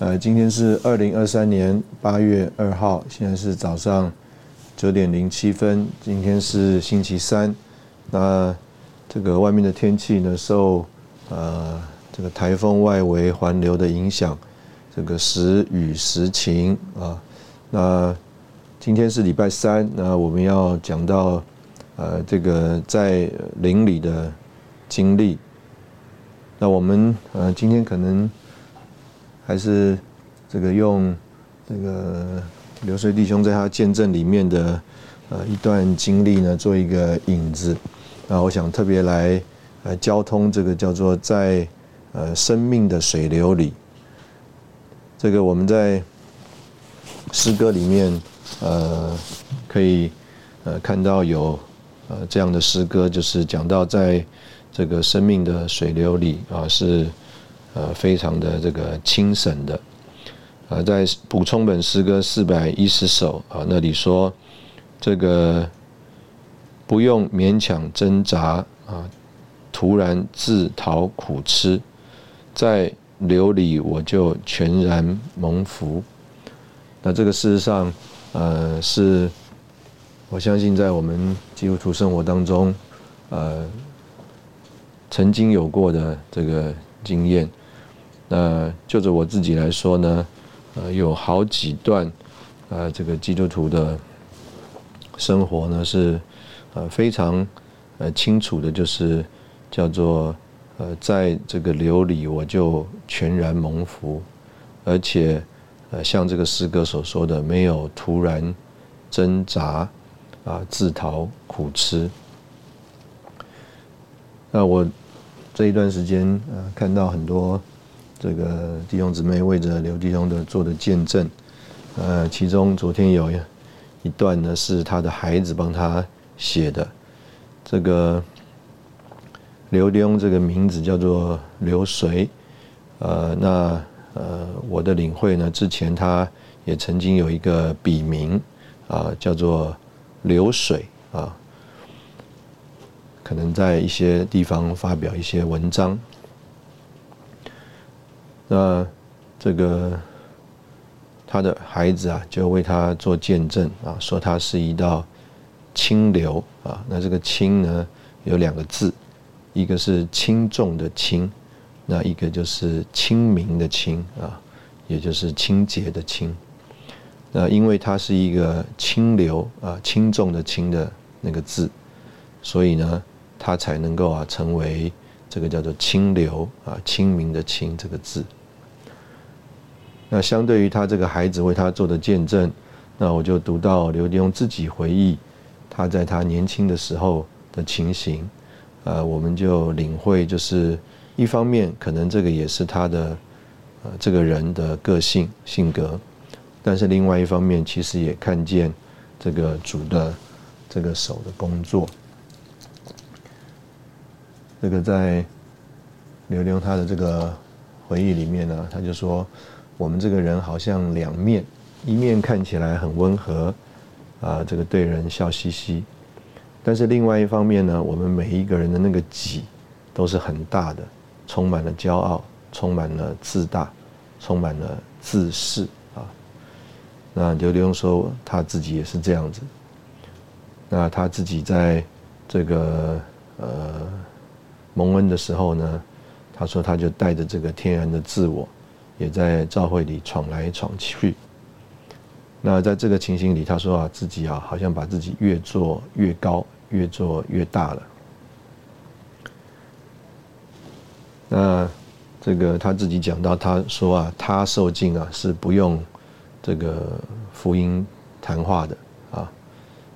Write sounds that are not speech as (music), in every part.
呃，今天是二零二三年八月二号，现在是早上九点零七分。今天是星期三，那这个外面的天气呢，受呃这个台风外围环流的影响，这个时雨时晴啊。那今天是礼拜三，那我们要讲到呃这个在林里的经历。那我们呃今天可能。还是这个用这个流水弟兄在他见证里面的呃一段经历呢，做一个引子。那我想特别来呃交通这个叫做在呃生命的水流里。这个我们在诗歌里面呃可以呃看到有呃这样的诗歌，就是讲到在这个生命的水流里啊是。呃，非常的这个清省的，呃，在补充本诗歌四百一十首啊，那里说这个不用勉强挣扎啊，突然自讨苦吃，在流里我就全然蒙福。那这个事实上，呃，是我相信在我们基督徒生活当中，呃，曾经有过的这个经验。那就着我自己来说呢，呃，有好几段，呃，这个基督徒的生活呢是，呃，非常呃清楚的，就是叫做呃，在这个流里我就全然蒙福，而且呃，像这个诗歌所说的，没有突然挣扎啊，自讨苦吃。那我这一段时间呃，看到很多。这个弟兄姊妹为着刘弟兄的做的见证，呃，其中昨天有一段呢是他的孩子帮他写的。这个刘弟兄这个名字叫做刘水，呃，那呃我的领会呢，之前他也曾经有一个笔名啊，叫做流水啊，可能在一些地方发表一些文章。那这个他的孩子啊，就为他做见证啊，说他是一道清流啊。那这个清呢，有两个字，一个是轻重的轻，那一个就是清明的清啊，也就是清洁的清。那因为它是一个清流啊，轻重的轻的那个字，所以呢，他才能够啊成为这个叫做清流啊，清明的清这个字。那相对于他这个孩子为他做的见证，那我就读到刘弟兄自己回忆他在他年轻的时候的情形，呃，我们就领会就是一方面可能这个也是他的呃这个人的个性性格，但是另外一方面其实也看见这个主的这个手的工作，这个在刘墉他的这个回忆里面呢，他就说。我们这个人好像两面，一面看起来很温和，啊，这个对人笑嘻嘻，但是另外一方面呢，我们每一个人的那个己都是很大的，充满了骄傲，充满了自大，充满了自恃啊。那刘刘说他自己也是这样子，那他自己在这个呃蒙恩的时候呢，他说他就带着这个天然的自我。也在教会里闯来闯去，那在这个情形里，他说啊，自己啊，好像把自己越做越高，越做越大了。那这个他自己讲到，他说啊，他受尽啊是不用这个福音谈话的啊。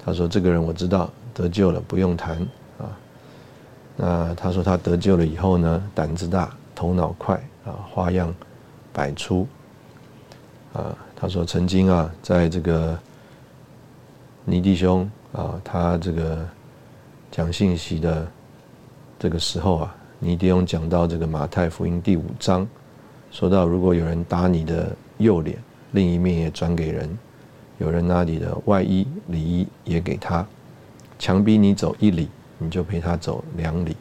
他说这个人我知道得救了，不用谈啊。那他说他得救了以后呢，胆子大，头脑快啊，花样百出啊。他说：“曾经啊，在这个尼弟兄啊，他这个讲信息的这个时候啊，尼弟兄讲到这个马太福音第五章，说到如果有人打你的右脸，另一面也转给人；有人拿你的外衣里衣也给他，强逼你走一里，你就陪他走两里。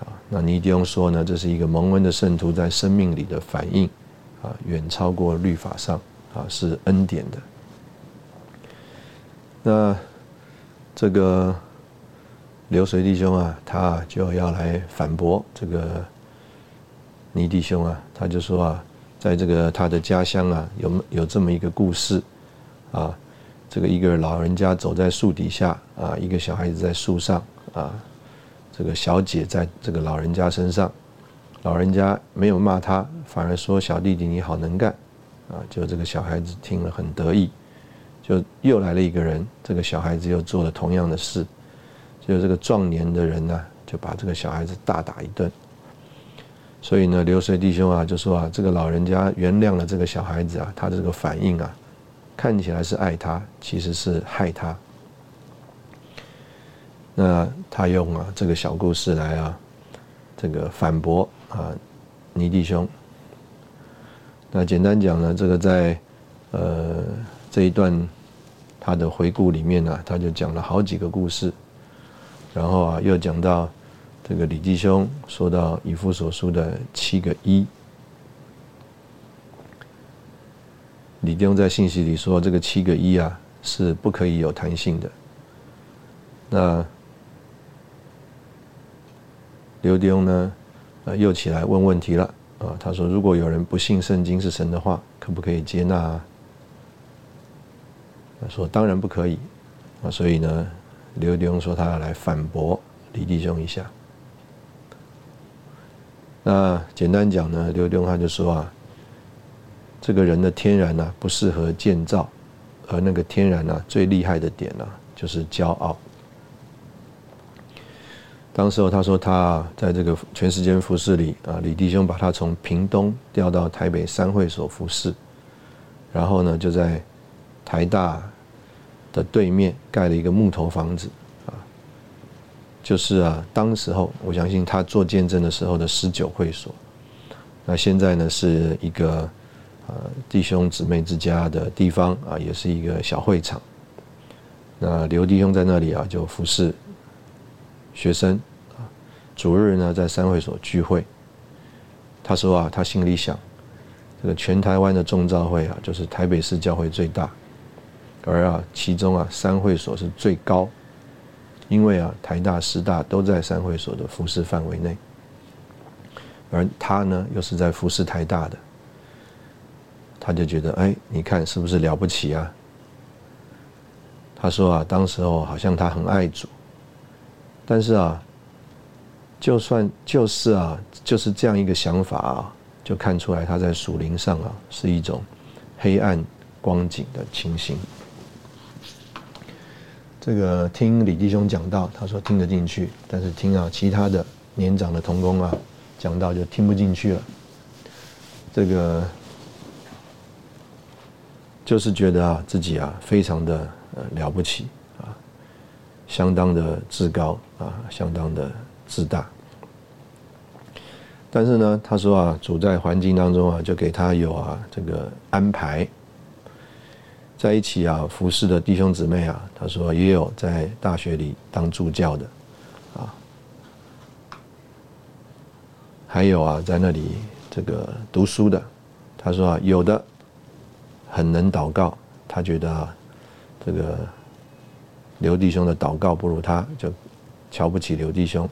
啊，那尼弟兄说呢，这是一个蒙恩的圣徒在生命里的反应，啊，远超过律法上。”啊，是恩典的。那这个流水弟兄啊，他就要来反驳这个尼弟兄啊，他就说啊，在这个他的家乡啊，有有这么一个故事啊，这个一个老人家走在树底下啊，一个小孩子在树上啊，这个小姐在这个老人家身上，老人家没有骂他，反而说小弟弟你好能干。啊，就这个小孩子听了很得意，就又来了一个人，这个小孩子又做了同样的事，就这个壮年的人呢，就把这个小孩子大打一顿。所以呢，流水弟兄啊就说啊，这个老人家原谅了这个小孩子啊，他这个反应啊，看起来是爱他，其实是害他。那他用啊这个小故事来啊，这个反驳啊尼弟兄。那简单讲呢，这个在呃这一段他的回顾里面呢，他就讲了好几个故事，然后啊又讲到这个李弟兄说到以父所书的七个一，李弟兄在信息里说这个七个一啊是不可以有弹性的，那刘弟兄呢呃又起来问问题了。啊，他说：“如果有人不信圣经是神的话，可不可以接纳？”他说：“当然不可以。”啊，所以呢，刘弟兄说他要来反驳李弟兄一下。那简单讲呢，刘弟兄他就说啊，这个人的天然呢不适合建造，而那个天然呢最厉害的点呢就是骄傲。当时候他说他在这个全时间服侍里啊，李弟兄把他从屏东调到台北三会所服侍，然后呢就在台大的对面盖了一个木头房子啊，就是啊当时候我相信他做见证的时候的十九会所，那现在呢是一个呃弟兄姊妹之家的地方啊，也是一个小会场。那刘弟兄在那里啊就服侍。学生啊，主日呢在三会所聚会。他说啊，他心里想，这个全台湾的众召会啊，就是台北市教会最大，而啊其中啊三会所是最高，因为啊台大师大都在三会所的服饰范围内，而他呢又是在服饰台大的，他就觉得哎，你看是不是了不起啊？他说啊，当时候好像他很爱主。但是啊，就算就是啊，就是这样一个想法啊，就看出来他在属灵上啊是一种黑暗光景的情形。这个听李弟兄讲到，他说听得进去，但是听啊其他的年长的童工啊讲到就听不进去了。这个就是觉得啊自己啊非常的呃了不起。相当的自高啊，相当的自大。但是呢，他说啊，处在环境当中啊，就给他有啊这个安排，在一起啊服侍的弟兄姊妹啊，他说也有在大学里当助教的啊，还有啊在那里这个读书的。他说啊，有的很能祷告，他觉得啊这个。刘弟兄的祷告不如他，就瞧不起刘弟兄。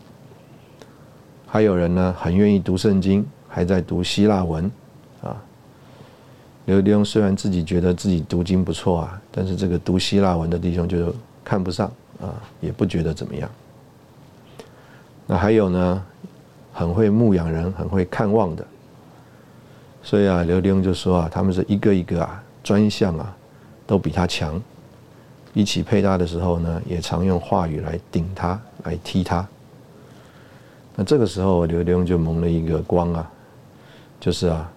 还有人呢，很愿意读圣经，还在读希腊文，啊。刘弟兄虽然自己觉得自己读经不错啊，但是这个读希腊文的弟兄就看不上啊，也不觉得怎么样。那还有呢，很会牧养人、很会看望的，所以啊，刘弟兄就说啊，他们是一个一个啊，专项啊，都比他强。一起配搭的时候呢，也常用话语来顶他，来踢他。那这个时候，刘弟兄就蒙了一个光啊，就是啊，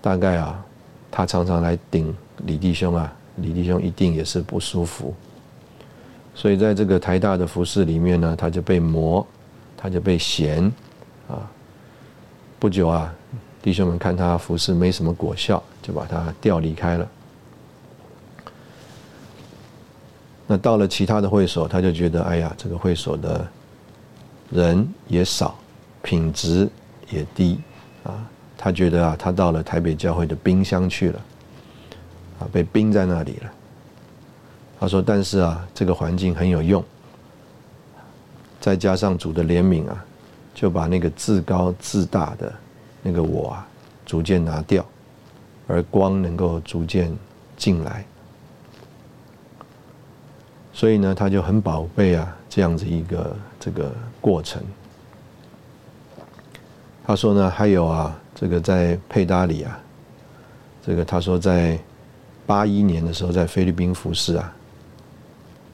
大概啊。他常常来顶李弟兄啊，李弟兄一定也是不舒服，所以在这个台大的服饰里面呢，他就被磨，他就被嫌，啊，不久啊，弟兄们看他服饰没什么果效，就把他调离开了。那到了其他的会所，他就觉得，哎呀，这个会所的人也少，品质也低，啊。他觉得啊，他到了台北教会的冰箱去了，啊，被冰在那里了。他说：“但是啊，这个环境很有用，再加上主的怜悯啊，就把那个自高自大的那个我啊，逐渐拿掉，而光能够逐渐进来。所以呢，他就很宝贝啊，这样子一个这个过程。他说呢，还有啊。”这个在佩达里啊，这个他说在八一年的时候在菲律宾服侍啊，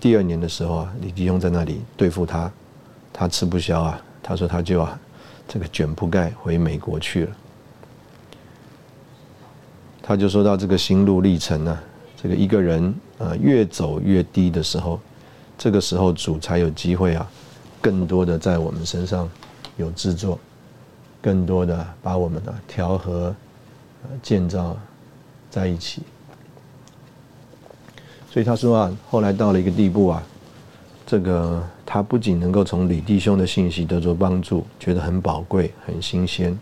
第二年的时候啊，李弟兄在那里对付他，他吃不消啊，他说他就啊这个卷铺盖回美国去了。他就说到这个心路历程呢，这个一个人啊越走越低的时候，这个时候主才有机会啊，更多的在我们身上有制作。更多的把我们的调和、建造在一起，所以他说啊，后来到了一个地步啊，这个他不仅能够从李弟兄的信息得着帮助，觉得很宝贵、很新鲜。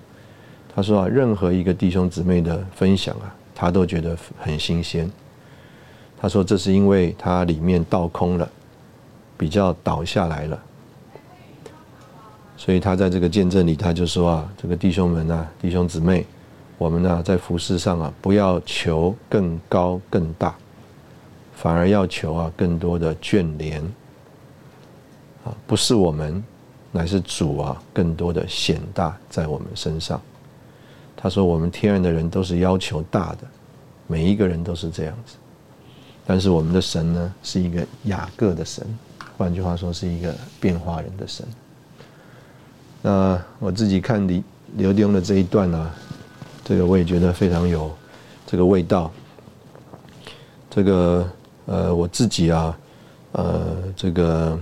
他说啊，任何一个弟兄姊妹的分享啊，他都觉得很新鲜。他说这是因为他里面倒空了，比较倒下来了。所以他在这个见证里，他就说啊，这个弟兄们啊，弟兄姊妹，我们呢在服饰上啊，不要求更高更大，反而要求啊更多的眷连。啊，不是我们，乃是主啊，更多的显大在我们身上。他说，我们天然的人都是要求大的，每一个人都是这样子。但是我们的神呢，是一个雅各的神，换句话说，是一个变化人的神。那我自己看李刘弟兄的这一段呢，这个我也觉得非常有这个味道。这个呃，我自己啊，呃，这个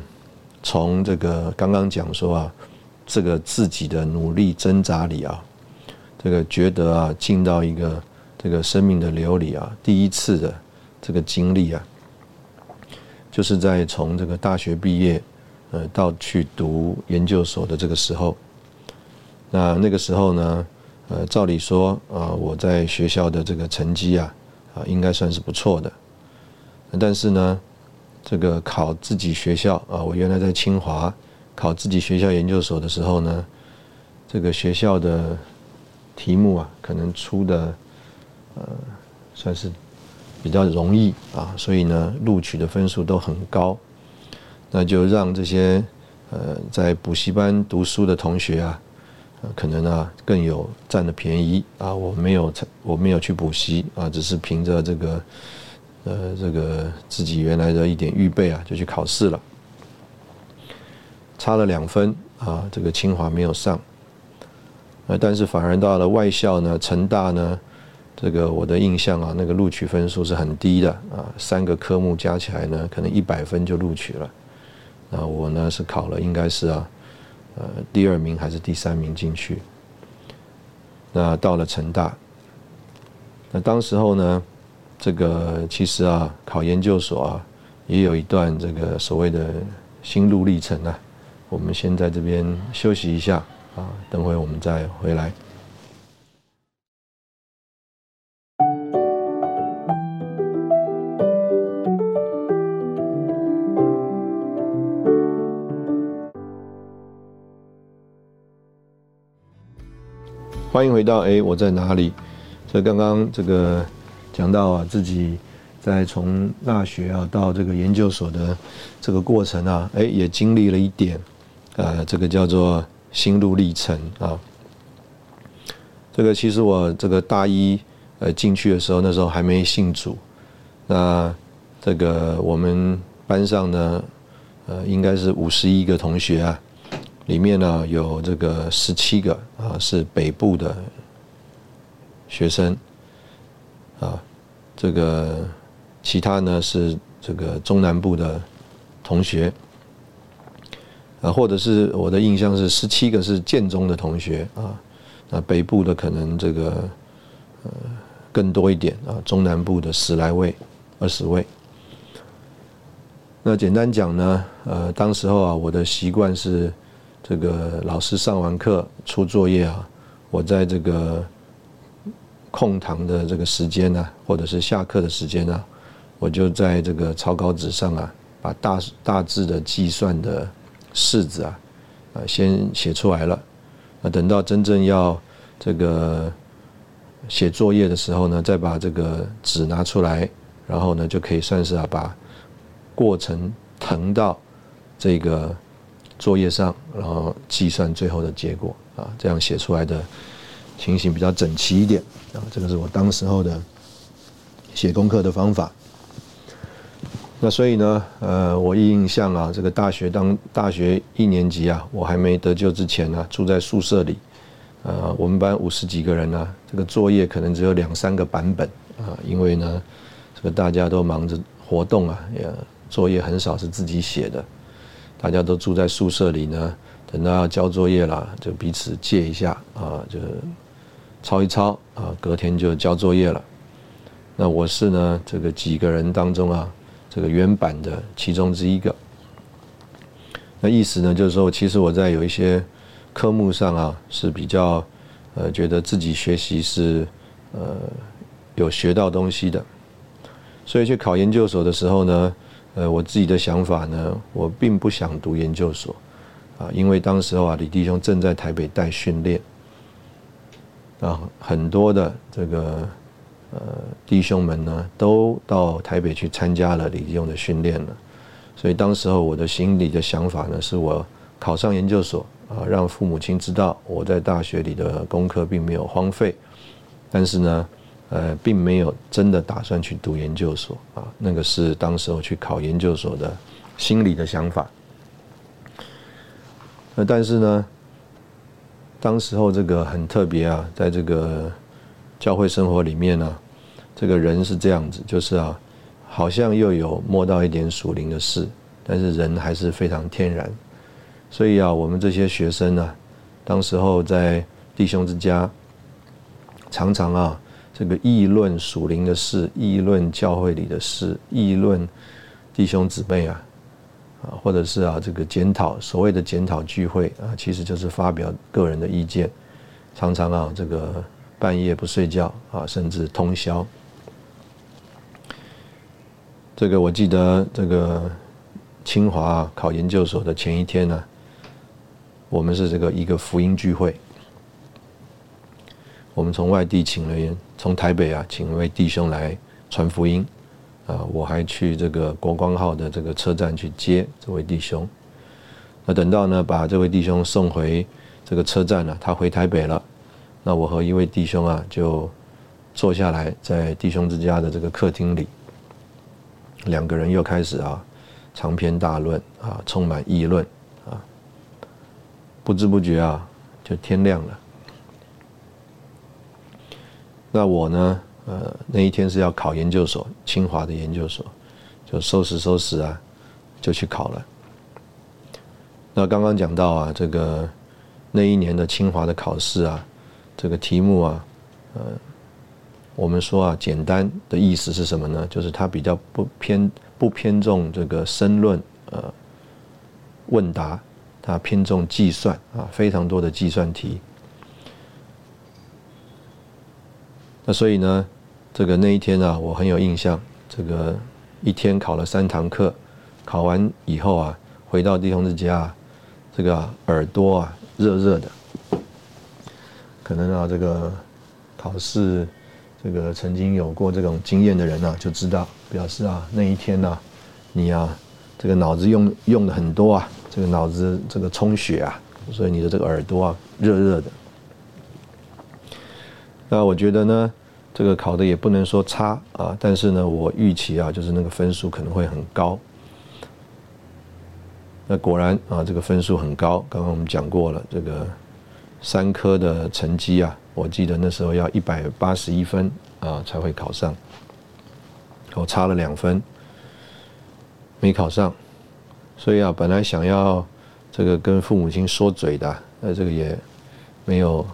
从这个刚刚讲说啊，这个自己的努力挣扎里啊，这个觉得啊，进到一个这个生命的流里啊，第一次的这个经历啊，就是在从这个大学毕业。呃，到去读研究所的这个时候，那那个时候呢，呃，照理说，啊，我在学校的这个成绩啊，啊，应该算是不错的。但是呢，这个考自己学校啊，我原来在清华考自己学校研究所的时候呢，这个学校的题目啊，可能出的呃，算是比较容易啊，所以呢，录取的分数都很高。那就让这些呃在补习班读书的同学啊，可能啊更有占的便宜啊。我没有我没有去补习啊，只是凭着这个呃这个自己原来的一点预备啊，就去考试了，差了两分啊。这个清华没有上，呃，但是反而到了外校呢，成大呢，这个我的印象啊，那个录取分数是很低的啊，三个科目加起来呢，可能一百分就录取了。那我呢是考了，应该是啊，呃，第二名还是第三名进去。那到了成大，那当时候呢，这个其实啊，考研究所啊，也有一段这个所谓的心路历程啊。我们先在这边休息一下啊，等会我们再回来。欢迎回到哎，我在哪里？所以刚刚这个讲到啊自己在从大学啊到这个研究所的这个过程啊，哎，也经历了一点，呃，这个叫做心路历程啊。这个其实我这个大一呃进去的时候，那时候还没信主，那这个我们班上呢，呃，应该是五十一个同学啊，里面呢有这个十七个啊是北部的学生，啊，这个其他呢是这个中南部的同学，啊，或者是我的印象是十七个是建中的同学啊。那北部的可能这个呃更多一点啊，中南部的十来位、二十位。那简单讲呢，呃，当时候啊，我的习惯是这个老师上完课出作业啊，我在这个空堂的这个时间呢，或者是下课的时间呢，我就在这个草稿纸上啊，把大大致的计算的式子啊，啊先写出来了。那等到真正要这个写作业的时候呢，再把这个纸拿出来，然后呢就可以算是啊把过程誊到这个作业上，然后计算最后的结果啊，这样写出来的情形比较整齐一点啊。这个是我当时候的写功课的方法。那所以呢，呃，我印象啊，这个大学当大学一年级啊，我还没得救之前呢，住在宿舍里，呃，我们班五十几个人呢，这个作业可能只有两三个版本啊，因为呢，这个大家都忙着活动啊，也作业很少是自己写的，大家都住在宿舍里呢，等到要交作业了，就彼此借一下啊，就抄一抄啊，隔天就交作业了。那我是呢，这个几个人当中啊。这个原版的其中之一个，那意思呢，就是说，其实我在有一些科目上啊，是比较呃，觉得自己学习是呃有学到东西的，所以去考研究所的时候呢，呃，我自己的想法呢，我并不想读研究所啊，因为当时候啊，李弟兄正在台北带训练啊，很多的这个。呃，弟兄们呢，都到台北去参加了李弟兄的训练了，所以当时候我的心里的想法呢，是我考上研究所啊，让父母亲知道我在大学里的功课并没有荒废，但是呢，呃，并没有真的打算去读研究所啊，那个是当时候去考研究所的心里的想法。那但是呢，当时候这个很特别啊，在这个教会生活里面呢。这个人是这样子，就是啊，好像又有摸到一点属灵的事，但是人还是非常天然。所以啊，我们这些学生呢，当时候在弟兄之家，常常啊，这个议论属灵的事，议论教会里的事，议论弟兄姊妹啊，啊，或者是啊，这个检讨所谓的检讨聚会啊，其实就是发表个人的意见，常常啊，这个半夜不睡觉啊，甚至通宵。这个我记得，这个清华考研究所的前一天呢，我们是这个一个福音聚会，我们从外地请了，从台北啊请一位弟兄来传福音，啊，我还去这个国光号的这个车站去接这位弟兄。那等到呢把这位弟兄送回这个车站了，他回台北了，那我和一位弟兄啊就坐下来在弟兄之家的这个客厅里。两个人又开始啊，长篇大论啊，充满议论啊，不知不觉啊，就天亮了。那我呢，呃，那一天是要考研究所，清华的研究所，就收拾收拾啊，就去考了。那刚刚讲到啊，这个那一年的清华的考试啊，这个题目啊，呃。我们说啊，简单的意思是什么呢？就是它比较不偏不偏重这个申论呃问答，它偏重计算啊，非常多的计算题。那所以呢，这个那一天啊，我很有印象，这个一天考了三堂课，考完以后啊，回到弟兄之家，这个耳朵啊热热的，可能啊这个考试。这个曾经有过这种经验的人啊，就知道表示啊，那一天呢，你啊，这个脑子用用的很多啊，这个脑子这个充血啊，所以你的这个耳朵啊热热的。那我觉得呢，这个考的也不能说差啊，但是呢，我预期啊，就是那个分数可能会很高。那果然啊，这个分数很高。刚刚我们讲过了，这个三科的成绩啊。我记得那时候要一百八十一分啊才会考上，我差了两分，没考上，所以啊本来想要这个跟父母亲说嘴的，那这个也没有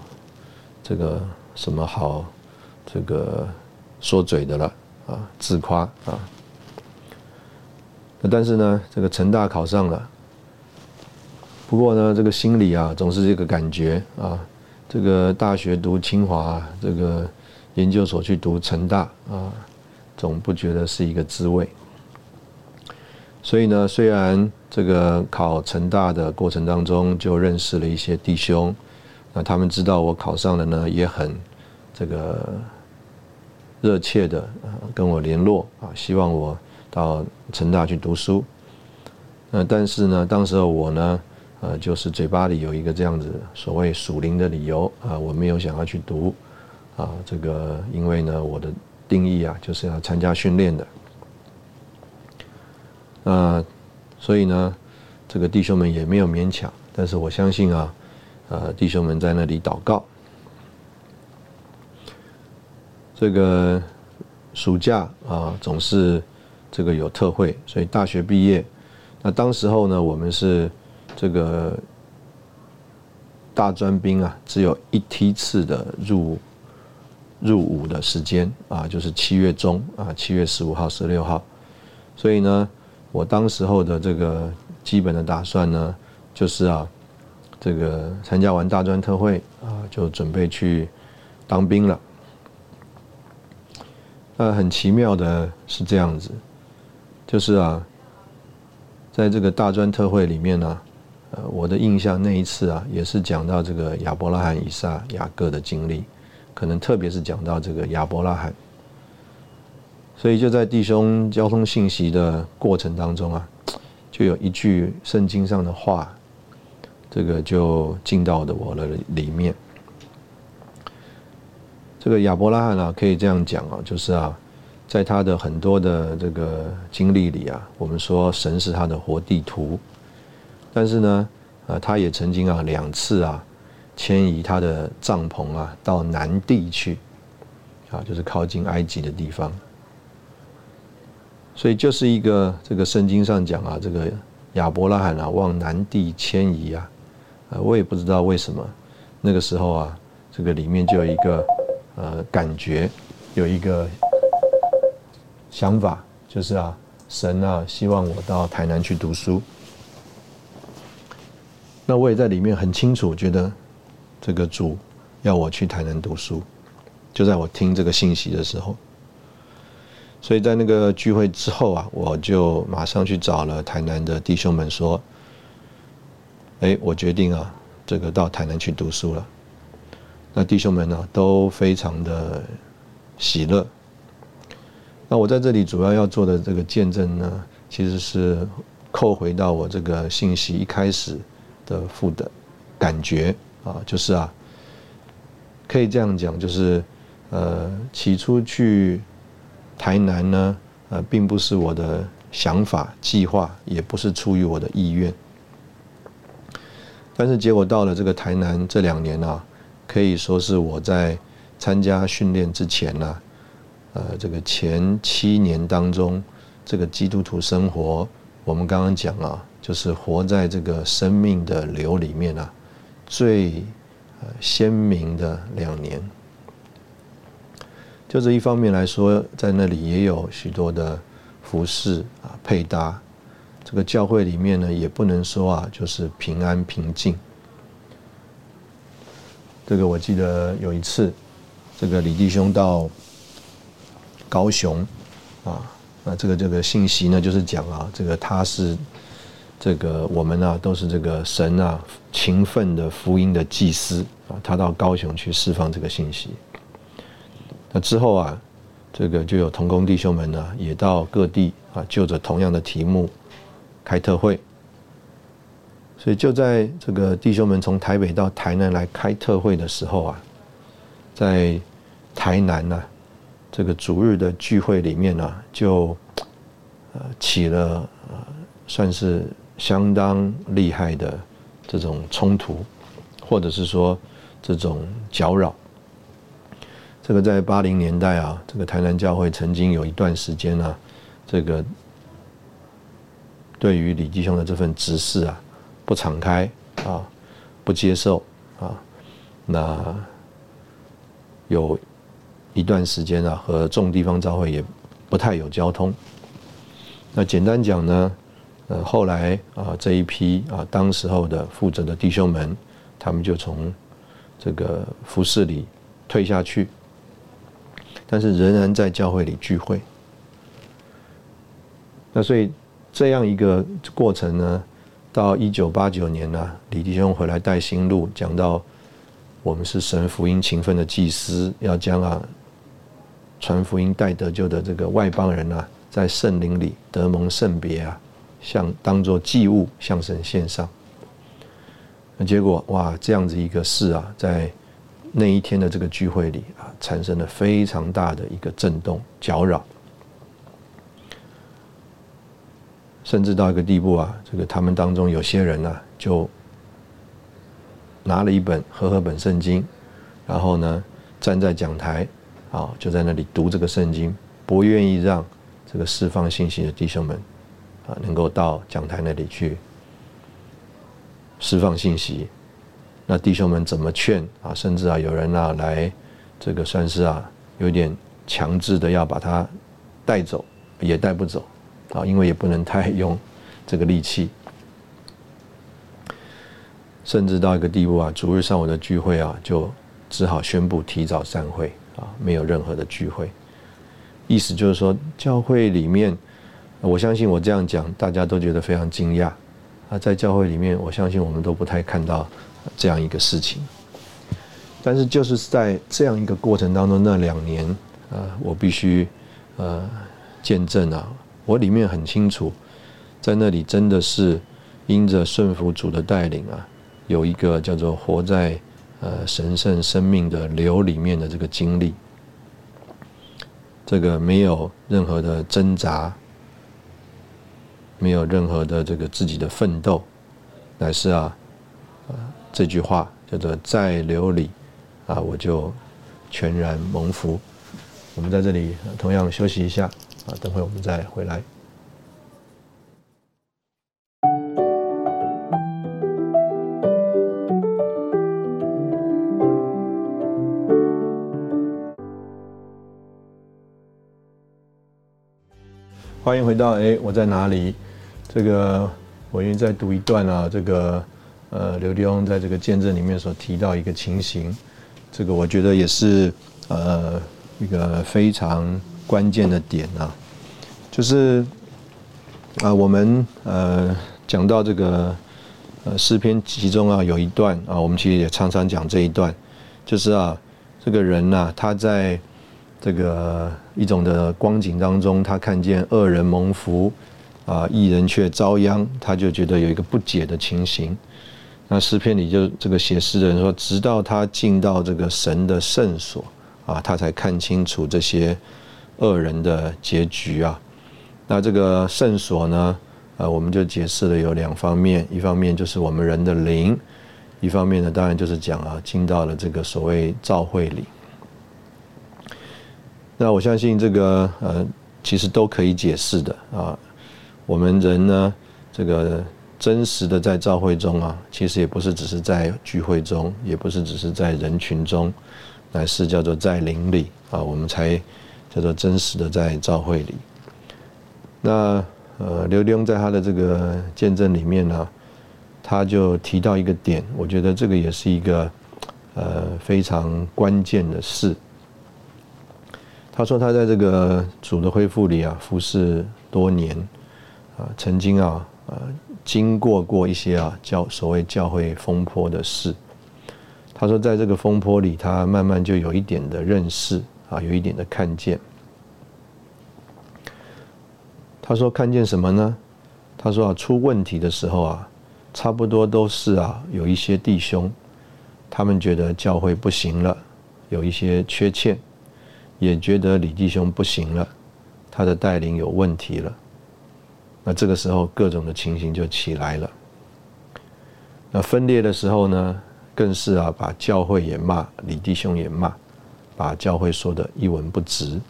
这个什么好这个说嘴的了啊自夸啊，那但是呢这个成大考上了，不过呢这个心里啊总是这个感觉啊。这个大学读清华，这个研究所去读成大啊，总不觉得是一个滋味。所以呢，虽然这个考成大的过程当中就认识了一些弟兄，他们知道我考上了呢，也很这个热切的跟我联络啊，希望我到成大去读书。那但是呢，当时候我呢。呃，就是嘴巴里有一个这样子所谓属灵的理由啊，我没有想要去读啊，这个因为呢，我的定义啊，就是要参加训练的。那所以呢，这个弟兄们也没有勉强，但是我相信啊，呃，弟兄们在那里祷告。这个暑假啊，总是这个有特会，所以大学毕业，那当时候呢，我们是。这个大专兵啊，只有一梯次的入入伍的时间啊，就是七月中啊，七月十五号、十六号。所以呢，我当时候的这个基本的打算呢，就是啊，这个参加完大专特会啊，就准备去当兵了。那很奇妙的是这样子，就是啊，在这个大专特会里面呢。呃，我的印象那一次啊，也是讲到这个亚伯拉罕、以撒、雅各的经历，可能特别是讲到这个亚伯拉罕，所以就在弟兄交通信息的过程当中啊，就有一句圣经上的话，这个就进到的我的里面。这个亚伯拉罕啊，可以这样讲啊，就是啊，在他的很多的这个经历里啊，我们说神是他的活地图。但是呢，呃，他也曾经啊两次啊迁移他的帐篷啊到南地去，啊，就是靠近埃及的地方。所以就是一个这个圣经上讲啊，这个亚伯拉罕啊往南地迁移啊，啊，我也不知道为什么，那个时候啊，这个里面就有一个呃感觉，有一个想法，就是啊，神啊希望我到台南去读书。那我也在里面很清楚，觉得这个主要我去台南读书，就在我听这个信息的时候，所以在那个聚会之后啊，我就马上去找了台南的弟兄们说：“哎，我决定啊，这个到台南去读书了。”那弟兄们呢都非常的喜乐。那我在这里主要要做的这个见证呢，其实是扣回到我这个信息一开始。的负的感觉啊，就是啊，可以这样讲，就是呃，起初去台南呢，呃，并不是我的想法、计划，也不是出于我的意愿。但是结果到了这个台南这两年啊，可以说是我在参加训练之前呢，呃，这个前七年当中，这个基督徒生活，我们刚刚讲啊。就是活在这个生命的流里面啊，最鲜明的两年。就这一方面来说，在那里也有许多的服饰啊配搭。这个教会里面呢，也不能说啊，就是平安平静。这个我记得有一次，这个李弟兄到高雄啊，那这个这个信息呢，就是讲啊，这个他是。这个我们啊，都是这个神啊勤奋的福音的祭司啊，他到高雄去释放这个信息。那之后啊，这个就有同工弟兄们呢，也到各地啊，就着同样的题目开特会。所以就在这个弟兄们从台北到台南来开特会的时候啊，在台南呢，这个主日的聚会里面呢，就呃起了呃算是相当厉害的这种冲突，或者是说这种搅扰。这个在八零年代啊，这个台南教会曾经有一段时间呢，这个对于李弟兄的这份执事啊。不敞开啊，不接受啊，那有一段时间啊，和众地方教会也不太有交通。那简单讲呢，呃，后来啊，这一批啊，当时候的负责的弟兄们，他们就从这个服饰里退下去，但是仍然在教会里聚会。那所以这样一个过程呢？到一九八九年呢，李弟兄回来带新路，讲到我们是神福音勤奋的祭司，要将啊传福音带得救的这个外邦人啊，在圣灵里得蒙圣别啊，像当做祭物向神献上。那结果哇，这样子一个事啊，在那一天的这个聚会里啊，产生了非常大的一个震动搅扰。甚至到一个地步啊，这个他们当中有些人呢，就拿了一本和合本圣经，然后呢站在讲台，啊，就在那里读这个圣经，不愿意让这个释放信息的弟兄们啊，能够到讲台那里去释放信息。那弟兄们怎么劝啊？甚至啊，有人啊来这个算是啊，有点强制的要把他带走，也带不走。啊，因为也不能太用这个力气，甚至到一个地步啊，逐日上午的聚会啊，就只好宣布提早散会啊，没有任何的聚会。意思就是说，教会里面，我相信我这样讲，大家都觉得非常惊讶啊。在教会里面，我相信我们都不太看到这样一个事情。但是就是在这样一个过程当中，那两年啊，我必须呃见证啊。我里面很清楚，在那里真的是因着顺服主的带领啊，有一个叫做活在呃神圣生命的流里面的这个经历，这个没有任何的挣扎，没有任何的这个自己的奋斗，乃是啊，呃这句话叫做在流里啊，我就全然蒙福。我们在这里同样休息一下。啊，等会我们再回来。欢迎回到哎，我在哪里？这个我愿意再读一段啊。这个呃，刘立翁在这个见证里面所提到一个情形，这个我觉得也是呃一个非常。关键的点啊，就是啊，我们呃讲到这个呃诗篇其中啊有一段啊，我们其实也常常讲这一段，就是啊，这个人呐，他在这个一种的光景当中，他看见恶人蒙福啊，一人却遭殃，他就觉得有一个不解的情形。那诗篇里就这个写诗的人说，直到他进到这个神的圣所啊，他才看清楚这些。恶人的结局啊，那这个圣所呢？呃，我们就解释了有两方面，一方面就是我们人的灵，一方面呢，当然就是讲啊，进到了这个所谓教会里。那我相信这个呃，其实都可以解释的啊。我们人呢，这个真实的在教会中啊，其实也不是只是在聚会中，也不是只是在人群中，乃是叫做在灵里啊，我们才。叫做真实的在教会里，那呃，刘立在他的这个见证里面呢，他就提到一个点，我觉得这个也是一个呃非常关键的事。他说他在这个主的恢复里啊，服侍多年啊，曾经啊呃经过过一些啊教所谓教会风波的事。他说在这个风波里，他慢慢就有一点的认识。啊，有一点的看见。他说看见什么呢？他说啊，出问题的时候啊，差不多都是啊，有一些弟兄，他们觉得教会不行了，有一些缺欠，也觉得李弟兄不行了，他的带领有问题了。那这个时候各种的情形就起来了。那分裂的时候呢，更是啊，把教会也骂，李弟兄也骂，把教会说的一文不值。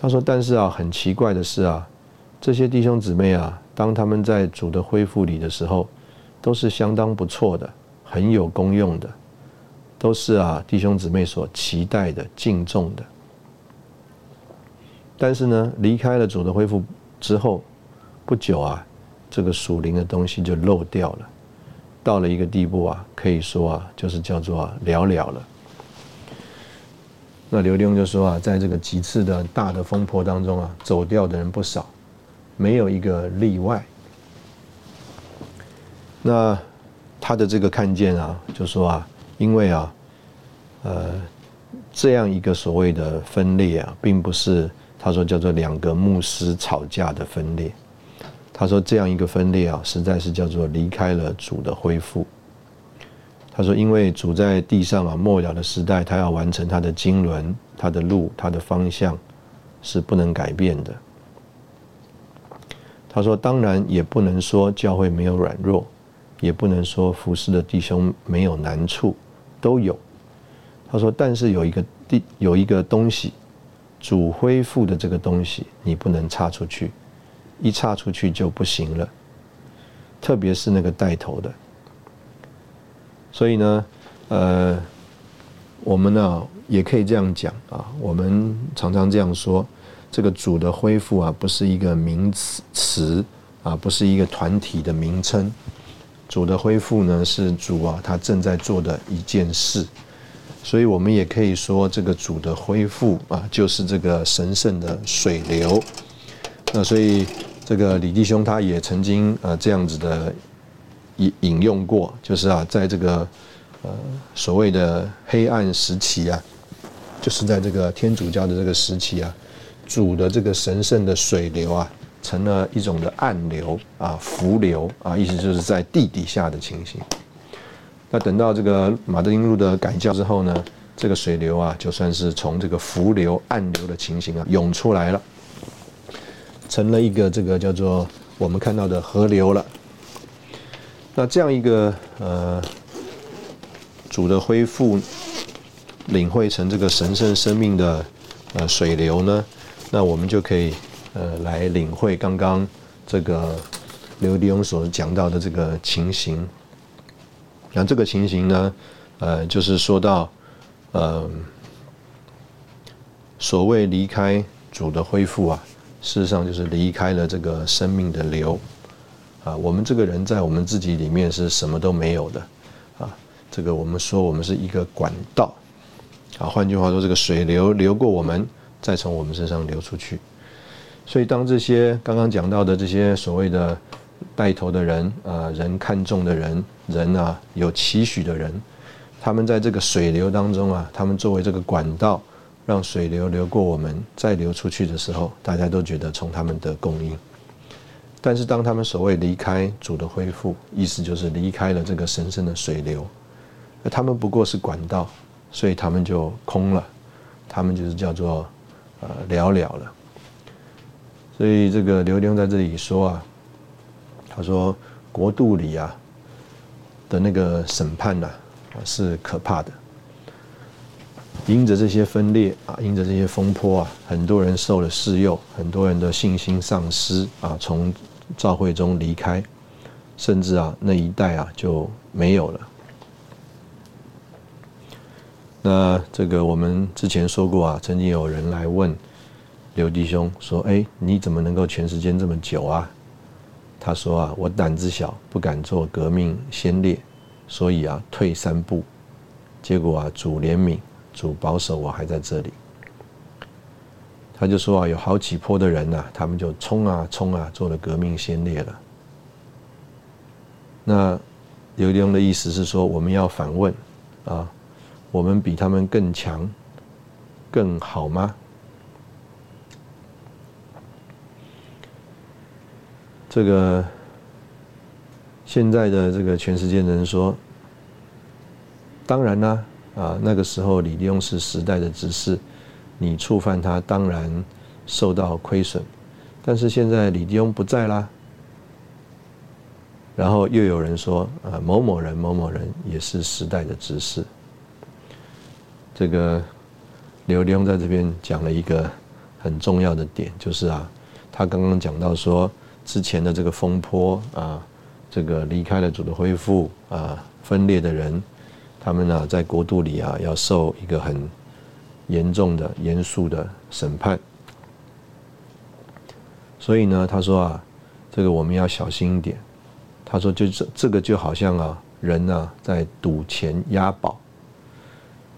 他说：“但是啊，很奇怪的是啊，这些弟兄姊妹啊，当他们在主的恢复里的时候，都是相当不错的，很有功用的，都是啊弟兄姊妹所期待的、敬重的。但是呢，离开了主的恢复之后，不久啊，这个属灵的东西就漏掉了，到了一个地步啊，可以说啊，就是叫做寥寥了。”那刘弟兄就说啊，在这个几次的大的风波当中啊，走掉的人不少，没有一个例外。那他的这个看见啊，就说啊，因为啊，呃，这样一个所谓的分裂啊，并不是他说叫做两个牧师吵架的分裂，他说这样一个分裂啊，实在是叫做离开了主的恢复。他说：“因为主在地上啊，末了的时代，他要完成他的经纶，他的路，他的方向是不能改变的。”他说：“当然也不能说教会没有软弱，也不能说服侍的弟兄没有难处，都有。”他说：“但是有一个地有一个东西，主恢复的这个东西，你不能插出去，一插出去就不行了。特别是那个带头的。”所以呢，呃，我们呢也可以这样讲啊，我们常常这样说，这个主的恢复啊，不是一个名词词啊，不是一个团体的名称。主的恢复呢，是主啊他正在做的一件事。所以我们也可以说，这个主的恢复啊，就是这个神圣的水流。那所以这个李弟兄他也曾经呃这样子的。引引用过，就是啊，在这个呃所谓的黑暗时期啊，就是在这个天主教的这个时期啊，主的这个神圣的水流啊，成了一种的暗流啊、浮流啊，意思就是在地底下的情形。那等到这个马德林路的改教之后呢，这个水流啊，就算是从这个浮流、暗流的情形啊涌出来了，成了一个这个叫做我们看到的河流了。那这样一个呃主的恢复，领会成这个神圣生命的呃水流呢，那我们就可以呃来领会刚刚这个刘弟兄所讲到的这个情形。那这个情形呢，呃，就是说到呃所谓离开主的恢复啊，事实上就是离开了这个生命的流。啊，我们这个人在我们自己里面是什么都没有的，啊，这个我们说我们是一个管道，啊，换句话说，这个水流流过我们，再从我们身上流出去。所以，当这些刚刚讲到的这些所谓的带头的人，啊，人看重的人，人啊有期许的人，他们在这个水流当中啊，他们作为这个管道，让水流流过我们，再流出去的时候，大家都觉得从他们得供应。但是当他们所谓离开主的恢复，意思就是离开了这个神圣的水流，那他们不过是管道，所以他们就空了，他们就是叫做呃寥寥了。所以这个刘丁在这里说啊，他说国度里啊的那个审判呐是可怕的，因着这些分裂啊，因着这些风波啊，很多人受了试诱，很多人的信心丧失啊，从召会中离开，甚至啊那一代啊就没有了。那这个我们之前说过啊，曾经有人来问刘弟兄说：“哎，你怎么能够全时间这么久啊？”他说：“啊，我胆子小，不敢做革命先烈，所以啊退三步。结果啊主怜悯，主保守我还在这里。”他就说啊，有好几波的人呐，他们就冲啊冲啊，做了革命先烈了。那刘墉的意思是说，我们要反问啊，我们比他们更强，更好吗？这个现在的这个全世界的人说，当然啦，啊那个时候李利用是时代的执事，你触犯他，当然受到亏损。但是现在李利用不在啦，然后又有人说，啊，某某人某某人也是时代的执事。这个刘利用在这边讲了一个很重要的点，就是啊，他刚刚讲到说。之前的这个风波啊，这个离开了主的恢复啊，分裂的人，他们呢在国度里啊要受一个很严重的、严肃的审判。所以呢，他说啊，这个我们要小心一点。他说，就这这个就好像啊，人呢在赌钱押宝，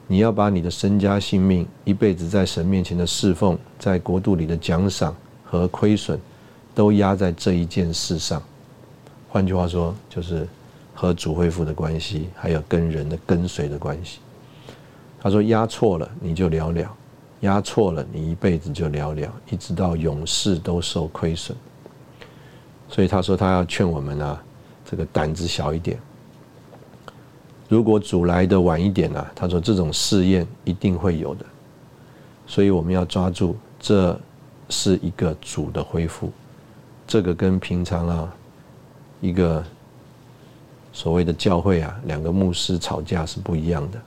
你要把你的身家性命、一辈子在神面前的侍奉、在国度里的奖赏和亏损。都压在这一件事上，换句话说，就是和主恢复的关系，还有跟人的跟随的关系。他说压错了你就了了，压错了你一辈子就了了，一直到永世都受亏损。所以他说他要劝我们啊，这个胆子小一点。如果主来的晚一点呢，他说这种试验一定会有的，所以我们要抓住，这是一个主的恢复。这个跟平常啊，一个所谓的教会啊，两个牧师吵架是不一样的。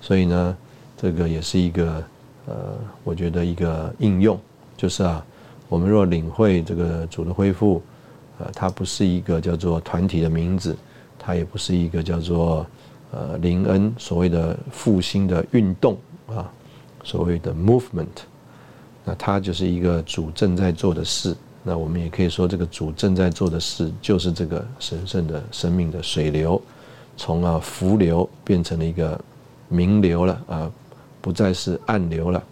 所以呢，这个也是一个呃，我觉得一个应用，就是啊，我们若领会这个主的恢复，呃，它不是一个叫做团体的名字，它也不是一个叫做呃灵恩所谓的复兴的运动啊，所谓的 movement，那它就是一个主正在做的事。那我们也可以说，这个主正在做的事，就是这个神圣的生命的水流，从啊浮流变成了一个明流了啊，不再是暗流了。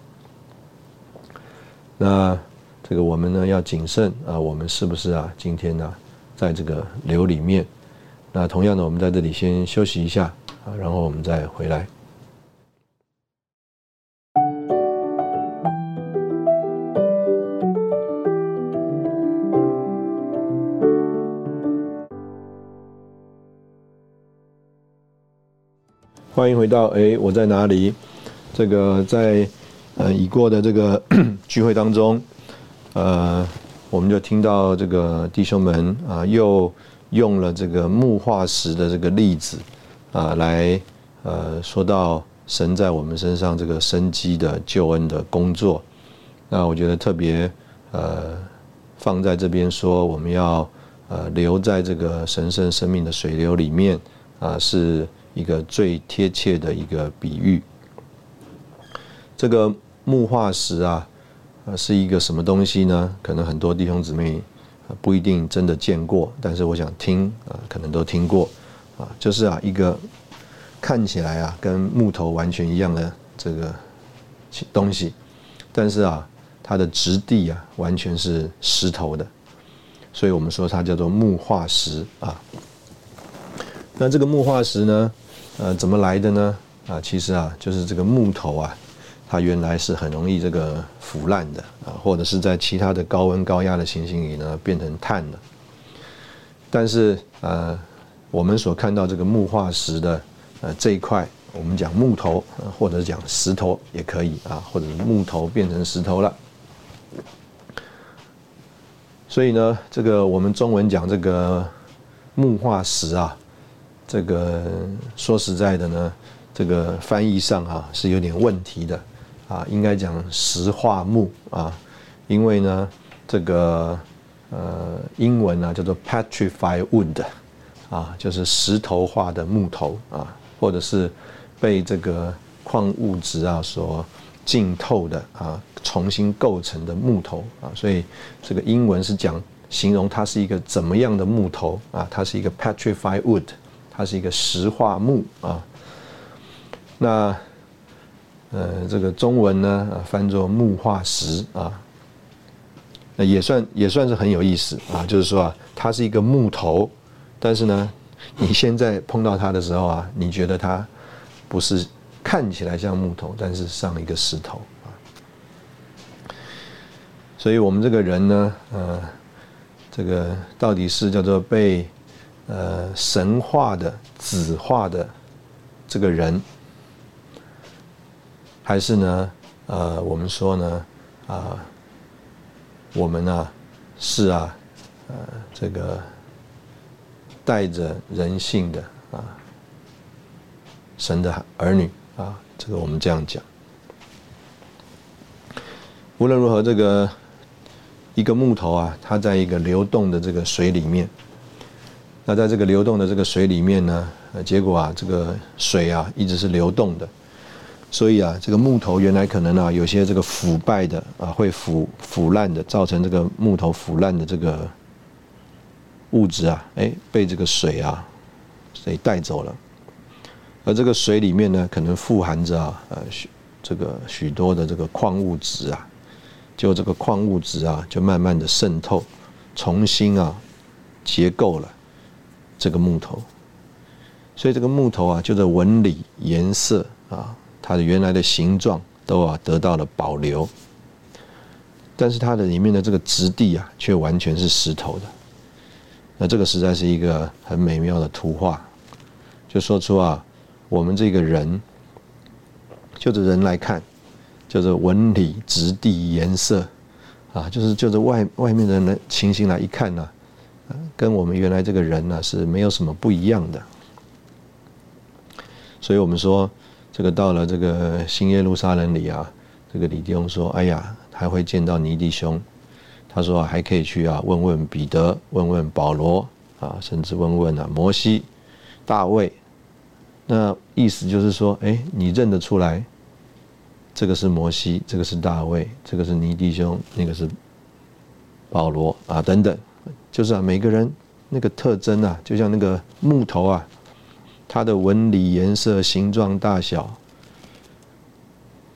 那这个我们呢要谨慎啊，我们是不是啊今天呢在这个流里面？那同样的，我们在这里先休息一下啊，然后我们再回来。欢迎回到哎，我在哪里？这个在呃已过的这个 (coughs) 聚会当中，呃，我们就听到这个弟兄们啊，又用了这个木化石的这个例子啊，来呃说到神在我们身上这个生机的救恩的工作。那我觉得特别呃放在这边说，我们要呃留在这个神圣生命的水流里面啊是。一个最贴切的一个比喻，这个木化石啊，是一个什么东西呢？可能很多弟兄姊妹不一定真的见过，但是我想听啊，可能都听过啊，就是啊，一个看起来啊跟木头完全一样的这个东西，但是啊，它的质地啊完全是石头的，所以我们说它叫做木化石啊。那这个木化石呢？呃，怎么来的呢？啊，其实啊，就是这个木头啊，它原来是很容易这个腐烂的啊，或者是在其他的高温高压的情形里呢，变成碳了。但是呃，我们所看到这个木化石的呃这一块，我们讲木头或者讲石头也可以啊，或者木头变成石头了。所以呢，这个我们中文讲这个木化石啊。这个说实在的呢，这个翻译上啊是有点问题的，啊，应该讲石化木啊，因为呢，这个呃英文呢叫做 petrified wood，啊，就是石头化的木头啊，或者是被这个矿物质啊所浸透的啊，重新构成的木头啊，所以这个英文是讲形容它是一个怎么样的木头啊，它是一个 petrified wood。它是一个石化木啊，那呃，这个中文呢翻作木化石啊，那也算也算是很有意思啊。就是说啊，它是一个木头，但是呢，你现在碰到它的时候啊，你觉得它不是看起来像木头，但是上一个石头啊。所以我们这个人呢，呃，这个到底是叫做被呃神化的、子化的这个人，还是呢，呃，我们说呢，啊，我们呢是啊，呃，这个带着人性的啊，神的儿女。啊，这个我们这样讲。无论如何，这个一个木头啊，它在一个流动的这个水里面。那在这个流动的这个水里面呢，呃，结果啊，这个水啊一直是流动的，所以啊，这个木头原来可能啊有些这个腐败的啊，会腐腐烂的，造成这个木头腐烂的这个物质啊，哎，被这个水啊给带走了。而这个水里面呢，可能富含着啊，呃，许这个许多的这个矿物质啊，就这个矿物质啊，就慢慢的渗透，重新啊结构了这个木头。所以这个木头啊，就是纹理、颜色啊，它的原来的形状都啊得到了保留，但是它的里面的这个质地啊，却完全是石头的。那这个实在是一个很美妙的图画，就说出啊。我们这个人，就着人来看，就是纹理、质地、颜色，啊，就是就着外外面的人情形来一看呢，跟我们原来这个人呢是没有什么不一样的。所以我们说，这个到了这个新耶路撒冷里啊，这个李弟兄说：“哎呀，还会见到尼弟兄。”他说：“还可以去啊，问问彼得，问问保罗，啊，甚至问问啊摩西、大卫。”那意思就是说，哎，你认得出来，这个是摩西，这个是大卫，这个是尼弟兄，那个是保罗啊，等等，就是啊，每个人那个特征啊，就像那个木头啊，它的纹理、颜色、形状、大小、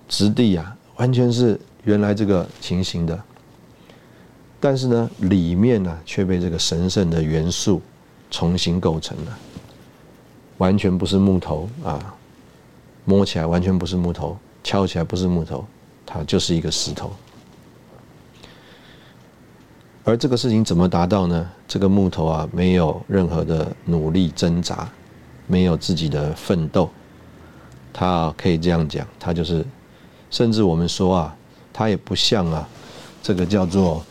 质地啊，完全是原来这个情形的，但是呢，里面呢却被这个神圣的元素重新构成了。完全不是木头啊，摸起来完全不是木头，敲起来不是木头，它就是一个石头。而这个事情怎么达到呢？这个木头啊，没有任何的努力挣扎，没有自己的奋斗，它可以这样讲，它就是，甚至我们说啊，它也不像啊，这个叫做，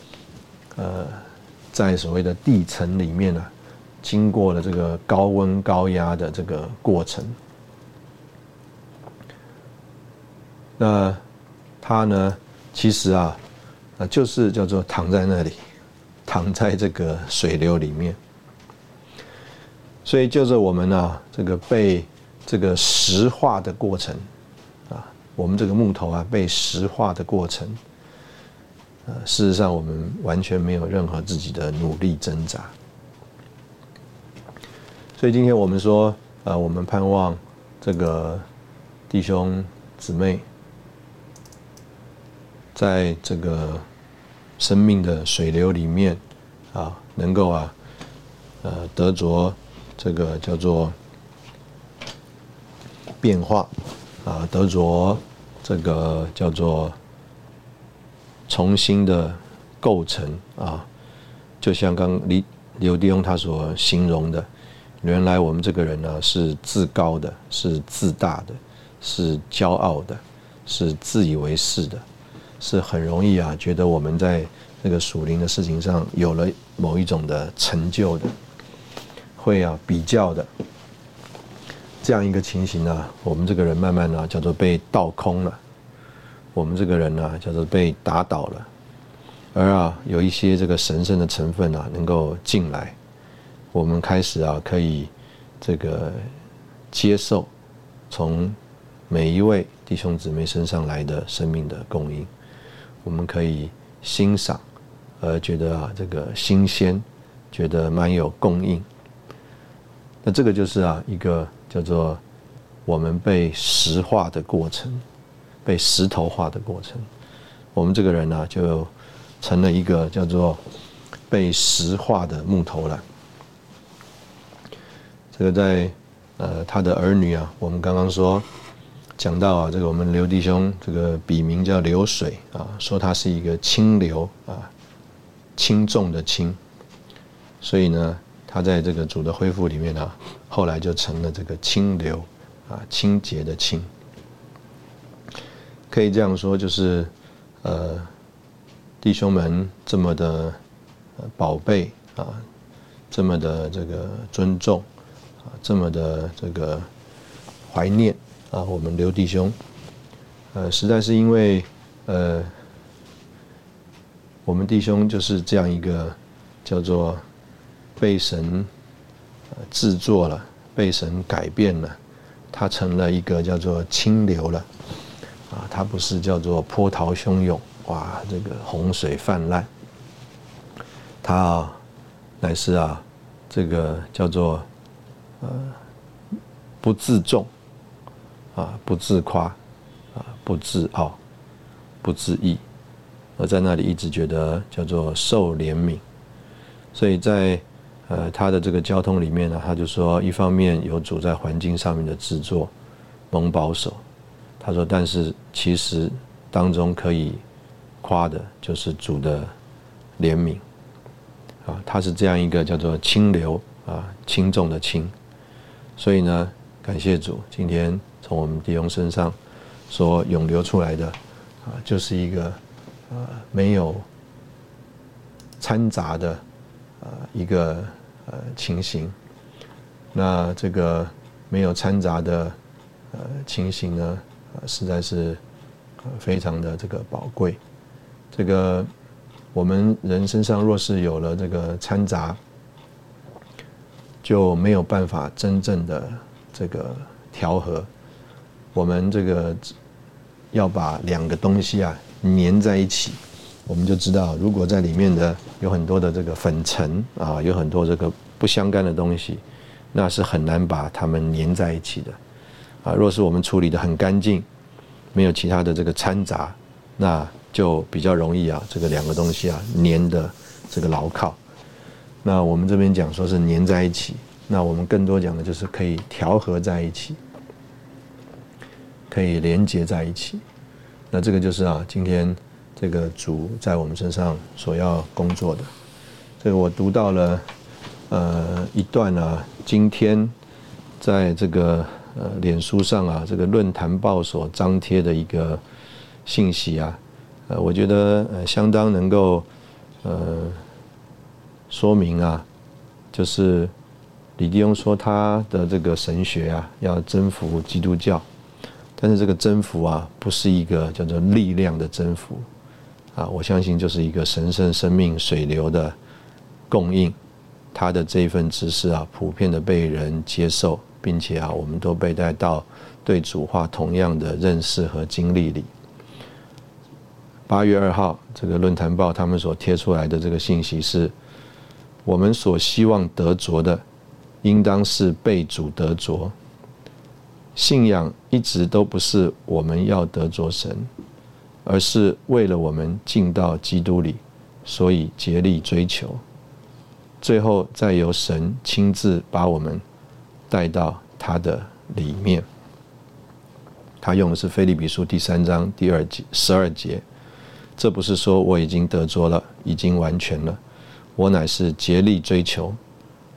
呃，在所谓的地层里面呢。经过了这个高温高压的这个过程，那它呢，其实啊，啊就是叫做躺在那里，躺在这个水流里面。所以就是我们呢，这个被这个石化的过程啊，我们这个木头啊被石化的过程，呃，事实上我们完全没有任何自己的努力挣扎。所以今天我们说，呃，我们盼望这个弟兄姊妹，在这个生命的水流里面，啊，能够啊，呃，得着这个叫做变化，啊，得着这个叫做重新的构成啊，就像刚李刘弟兄他所形容的。原来我们这个人呢是自高的，是自大的，是骄傲的，是自以为是的，是很容易啊觉得我们在那个属灵的事情上有了某一种的成就的，会啊比较的。这样一个情形呢，我们这个人慢慢呢叫做被倒空了，我们这个人呢叫做被打倒了，而啊有一些这个神圣的成分啊能够进来。我们开始啊，可以这个接受从每一位弟兄姊妹身上来的生命的供应，我们可以欣赏，而觉得啊这个新鲜，觉得蛮有供应。那这个就是啊一个叫做我们被石化的过程，被石头化的过程。我们这个人呢，就成了一个叫做被石化的木头了。这个在呃他的儿女啊，我们刚刚说讲到啊，这个我们刘弟兄这个笔名叫流水啊，说他是一个清流啊，轻重的轻，所以呢，他在这个主的恢复里面呢，后来就成了这个清流啊，清洁的清。可以这样说，就是呃，弟兄们这么的宝贝啊，这么的这个尊重啊，这么的这个怀念。啊，我们刘弟兄，呃，实在是因为，呃，我们弟兄就是这样一个叫做被神制作了，被神改变了，他成了一个叫做清流了，啊，他不是叫做波涛汹涌，哇，这个洪水泛滥，他啊，乃是啊，这个叫做呃不自重。啊，不自夸，啊，不自傲，不自义，而在那里一直觉得叫做受怜悯，所以在呃他的这个交通里面呢，他就说，一方面有主在环境上面的制作蒙保守，他说，但是其实当中可以夸的就是主的怜悯，啊，他是这样一个叫做清流啊，轻重的轻，所以呢，感谢主，今天。从我们弟兄身上所涌流出来的啊，就是一个呃没有掺杂的啊一个呃情形。那这个没有掺杂的呃情形呢，实在是非常的这个宝贵。这个我们人身上若是有了这个掺杂，就没有办法真正的这个调和。我们这个要把两个东西啊粘在一起，我们就知道，如果在里面的有很多的这个粉尘啊，有很多这个不相干的东西，那是很难把它们粘在一起的。啊，若是我们处理的很干净，没有其他的这个掺杂，那就比较容易啊，这个两个东西啊粘的这个牢靠。那我们这边讲说是粘在一起，那我们更多讲的就是可以调和在一起。可以连接在一起，那这个就是啊，今天这个主在我们身上所要工作的。这个我读到了呃一段啊，今天在这个呃脸书上啊，这个论坛报所张贴的一个信息啊，呃，我觉得呃相当能够呃说明啊，就是李弟兄说他的这个神学啊，要征服基督教。但是这个征服啊，不是一个叫做力量的征服，啊，我相信就是一个神圣生命水流的供应，他的这一份知识啊，普遍的被人接受，并且啊，我们都被带到对主化同样的认识和经历里。八月二号，这个论坛报他们所贴出来的这个信息是，我们所希望得着的，应当是被主得着。信仰一直都不是我们要得着神，而是为了我们进到基督里，所以竭力追求，最后再由神亲自把我们带到他的里面。他用的是菲利比书第三章第二节十二节，这不是说我已经得着了，已经完全了，我乃是竭力追求，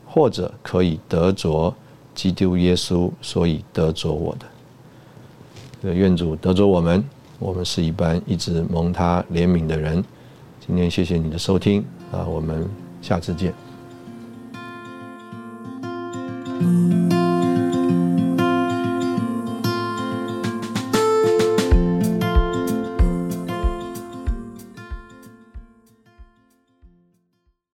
或者可以得着。基督耶稣，所以得着我的。愿主得着我们，我们是一般一直蒙他怜悯的人。今天谢谢你的收听啊，我们下次见。